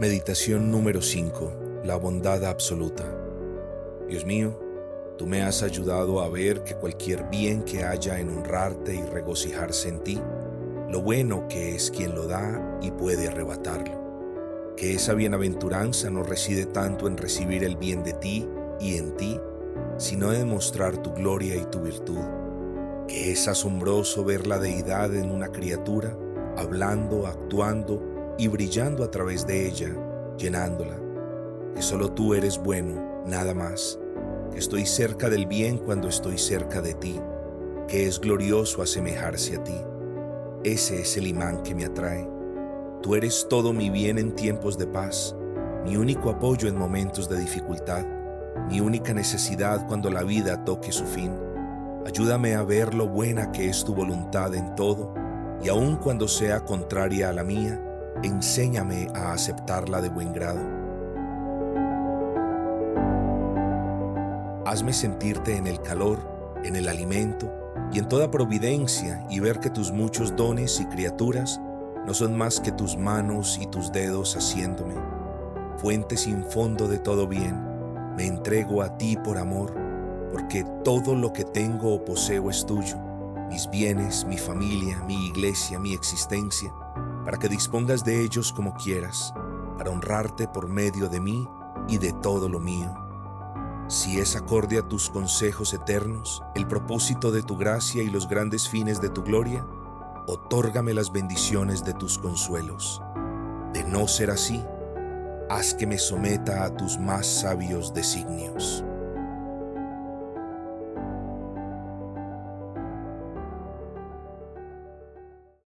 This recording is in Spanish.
Meditación número 5. La bondad absoluta. Dios mío, tú me has ayudado a ver que cualquier bien que haya en honrarte y regocijarse en ti, lo bueno que es quien lo da y puede arrebatarlo. Que esa bienaventuranza no reside tanto en recibir el bien de ti y en ti, sino en demostrar tu gloria y tu virtud. Que es asombroso ver la deidad en una criatura, hablando, actuando, y brillando a través de ella, llenándola. Que solo tú eres bueno, nada más. Que estoy cerca del bien cuando estoy cerca de ti. Que es glorioso asemejarse a ti. Ese es el imán que me atrae. Tú eres todo mi bien en tiempos de paz, mi único apoyo en momentos de dificultad, mi única necesidad cuando la vida toque su fin. Ayúdame a ver lo buena que es tu voluntad en todo, y aun cuando sea contraria a la mía, enséñame a aceptarla de buen grado. Hazme sentirte en el calor, en el alimento y en toda providencia y ver que tus muchos dones y criaturas no son más que tus manos y tus dedos haciéndome. Fuente sin fondo de todo bien, me entrego a ti por amor, porque todo lo que tengo o poseo es tuyo, mis bienes, mi familia, mi iglesia, mi existencia para que dispongas de ellos como quieras, para honrarte por medio de mí y de todo lo mío. Si es acorde a tus consejos eternos, el propósito de tu gracia y los grandes fines de tu gloria, otórgame las bendiciones de tus consuelos. De no ser así, haz que me someta a tus más sabios designios.